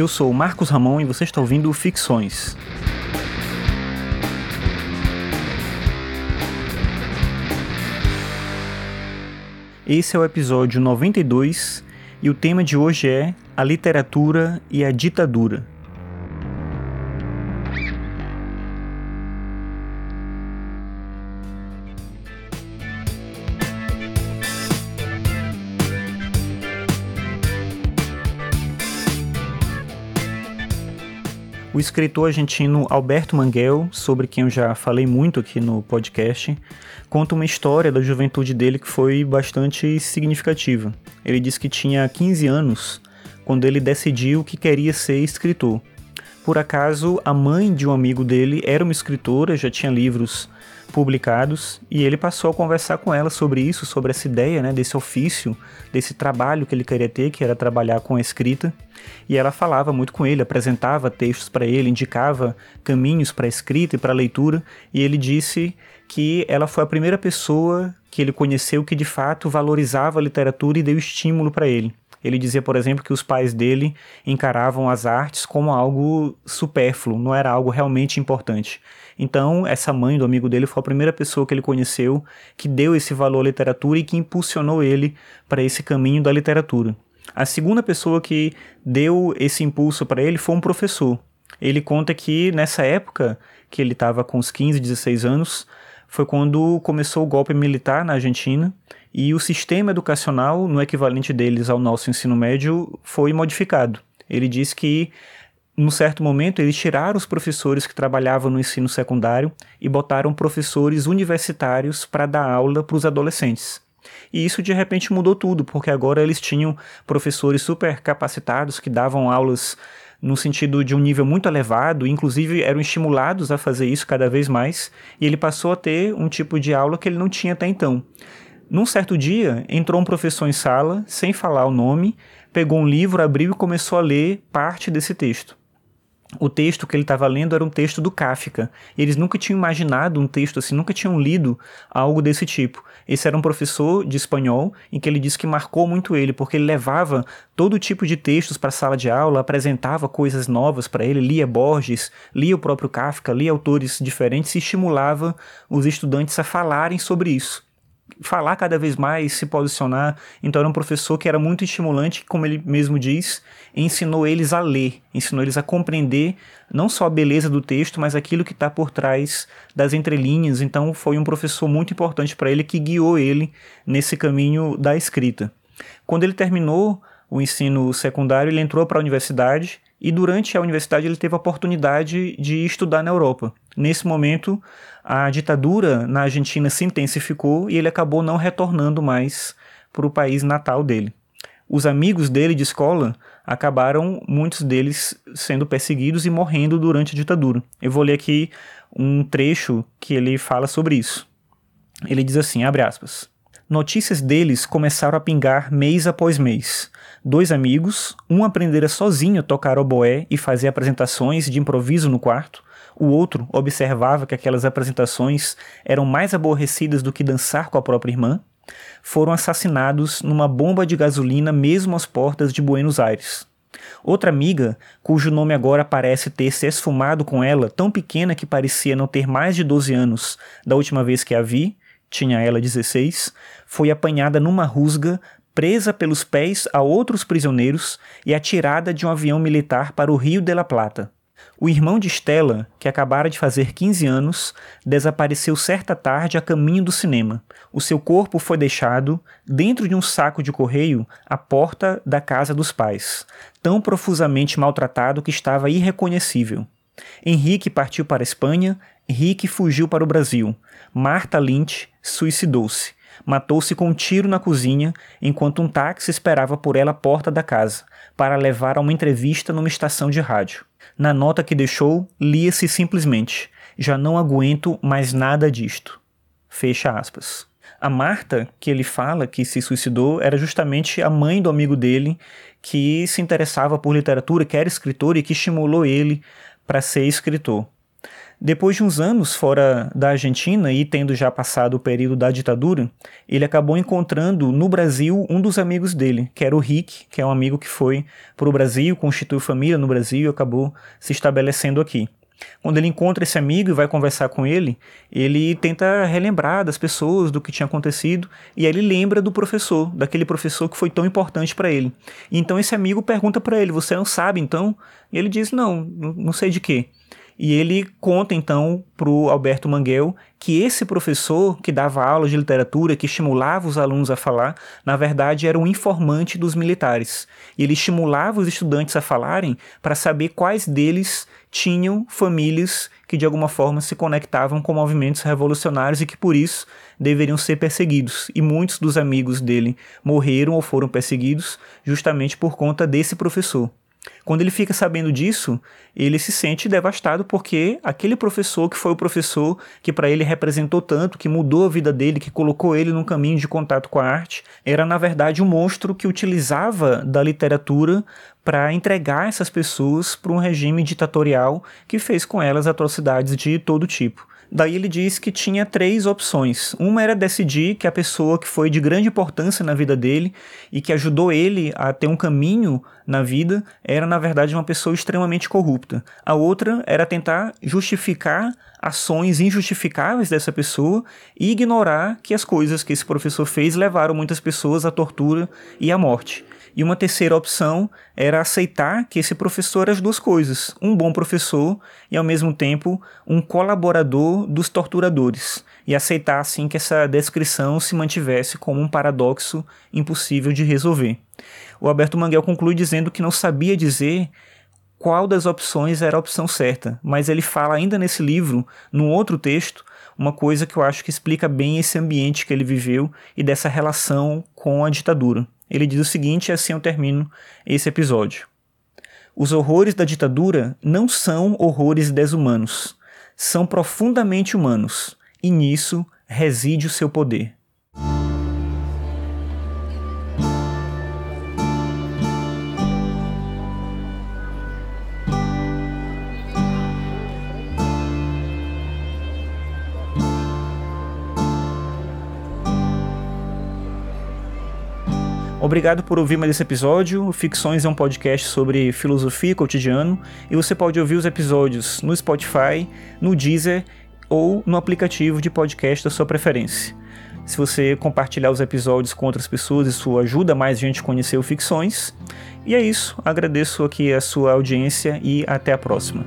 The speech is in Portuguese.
Eu sou o Marcos Ramon e você está ouvindo Ficções. Esse é o episódio 92 e o tema de hoje é a literatura e a ditadura. O escritor argentino Alberto Manguel, sobre quem eu já falei muito aqui no podcast, conta uma história da juventude dele que foi bastante significativa. Ele diz que tinha 15 anos quando ele decidiu que queria ser escritor. Por acaso, a mãe de um amigo dele era uma escritora, já tinha livros publicados, e ele passou a conversar com ela sobre isso, sobre essa ideia, né, desse ofício, desse trabalho que ele queria ter, que era trabalhar com a escrita. E ela falava muito com ele, apresentava textos para ele, indicava caminhos para a escrita e para a leitura, e ele disse que ela foi a primeira pessoa que ele conheceu que de fato valorizava a literatura e deu estímulo para ele. Ele dizia, por exemplo, que os pais dele encaravam as artes como algo supérfluo, não era algo realmente importante. Então, essa mãe do amigo dele foi a primeira pessoa que ele conheceu que deu esse valor à literatura e que impulsionou ele para esse caminho da literatura. A segunda pessoa que deu esse impulso para ele foi um professor. Ele conta que nessa época, que ele estava com uns 15, 16 anos, foi quando começou o golpe militar na Argentina e o sistema educacional, no equivalente deles ao nosso ensino médio, foi modificado. Ele diz que, num certo momento, eles tiraram os professores que trabalhavam no ensino secundário e botaram professores universitários para dar aula para os adolescentes. E isso de repente mudou tudo, porque agora eles tinham professores super capacitados que davam aulas no sentido de um nível muito elevado, inclusive eram estimulados a fazer isso cada vez mais, e ele passou a ter um tipo de aula que ele não tinha até então. Num certo dia, entrou um professor em sala, sem falar o nome, pegou um livro, abriu e começou a ler parte desse texto o texto que ele estava lendo era um texto do Kafka. Eles nunca tinham imaginado um texto assim, nunca tinham lido algo desse tipo. Esse era um professor de espanhol em que ele disse que marcou muito ele, porque ele levava todo tipo de textos para a sala de aula, apresentava coisas novas para ele, lia Borges, lia o próprio Kafka, lia autores diferentes e estimulava os estudantes a falarem sobre isso falar cada vez mais, se posicionar. Então era um professor que era muito estimulante, como ele mesmo diz, ensinou eles a ler, ensinou eles a compreender não só a beleza do texto, mas aquilo que está por trás das entrelinhas. Então foi um professor muito importante para ele que guiou ele nesse caminho da escrita. Quando ele terminou o ensino secundário, ele entrou para a universidade e durante a universidade ele teve a oportunidade de estudar na Europa. Nesse momento, a ditadura na Argentina se intensificou e ele acabou não retornando mais para o país natal dele. Os amigos dele de escola acabaram, muitos deles, sendo perseguidos e morrendo durante a ditadura. Eu vou ler aqui um trecho que ele fala sobre isso. Ele diz assim, abre aspas, Notícias deles começaram a pingar mês após mês. Dois amigos, um aprendera sozinho a tocar oboé e fazer apresentações de improviso no quarto, o outro observava que aquelas apresentações eram mais aborrecidas do que dançar com a própria irmã, foram assassinados numa bomba de gasolina mesmo às portas de Buenos Aires. Outra amiga, cujo nome agora parece ter se esfumado com ela, tão pequena que parecia não ter mais de 12 anos da última vez que a vi, tinha ela 16, foi apanhada numa rusga, presa pelos pés a outros prisioneiros e atirada de um avião militar para o Rio de la Plata. O irmão de Stella, que acabara de fazer 15 anos, desapareceu certa tarde a caminho do cinema. O seu corpo foi deixado, dentro de um saco de correio, à porta da casa dos pais, tão profusamente maltratado que estava irreconhecível. Henrique partiu para a Espanha, Rick fugiu para o Brasil. Marta Lynch suicidou-se. Matou-se com um tiro na cozinha, enquanto um táxi esperava por ela à porta da casa, para levar a uma entrevista numa estação de rádio. Na nota que deixou, lia-se simplesmente: Já não aguento mais nada disto. Fecha aspas. A Marta, que ele fala que se suicidou, era justamente a mãe do amigo dele que se interessava por literatura, que era escritor e que estimulou ele para ser escritor. Depois de uns anos fora da Argentina e tendo já passado o período da ditadura, ele acabou encontrando no Brasil um dos amigos dele, que era o Rick, que é um amigo que foi para o Brasil, constituiu família no Brasil e acabou se estabelecendo aqui. Quando ele encontra esse amigo e vai conversar com ele, ele tenta relembrar das pessoas, do que tinha acontecido, e aí ele lembra do professor, daquele professor que foi tão importante para ele. Então esse amigo pergunta para ele: Você não sabe então? E ele diz: Não, não sei de quê. E ele conta então para o Alberto Manguel que esse professor que dava aula de literatura, que estimulava os alunos a falar, na verdade era um informante dos militares. E ele estimulava os estudantes a falarem para saber quais deles tinham famílias que de alguma forma se conectavam com movimentos revolucionários e que por isso deveriam ser perseguidos. E muitos dos amigos dele morreram ou foram perseguidos justamente por conta desse professor. Quando ele fica sabendo disso, ele se sente devastado porque aquele professor que foi o professor que para ele representou tanto, que mudou a vida dele, que colocou ele num caminho de contato com a arte, era na verdade um monstro que utilizava da literatura para entregar essas pessoas para um regime ditatorial que fez com elas atrocidades de todo tipo. Daí ele diz que tinha três opções. Uma era decidir que a pessoa que foi de grande importância na vida dele e que ajudou ele a ter um caminho na vida era, na verdade, uma pessoa extremamente corrupta. A outra era tentar justificar ações injustificáveis dessa pessoa e ignorar que as coisas que esse professor fez levaram muitas pessoas à tortura e à morte. E uma terceira opção era aceitar que esse professor era as duas coisas: um bom professor e, ao mesmo tempo, um colaborador dos torturadores. E aceitar, assim, que essa descrição se mantivesse como um paradoxo impossível de resolver. O Alberto Manguel conclui dizendo que não sabia dizer qual das opções era a opção certa, mas ele fala ainda nesse livro, num outro texto, uma coisa que eu acho que explica bem esse ambiente que ele viveu e dessa relação com a ditadura. Ele diz o seguinte, e assim eu termino esse episódio. Os horrores da ditadura não são horrores desumanos, são profundamente humanos, e nisso reside o seu poder. Obrigado por ouvir mais esse episódio. Ficções é um podcast sobre filosofia cotidiano e você pode ouvir os episódios no Spotify, no Deezer ou no aplicativo de podcast da sua preferência. Se você compartilhar os episódios com outras pessoas, isso ajuda mais gente a conhecer o Ficções. E é isso. Agradeço aqui a sua audiência e até a próxima.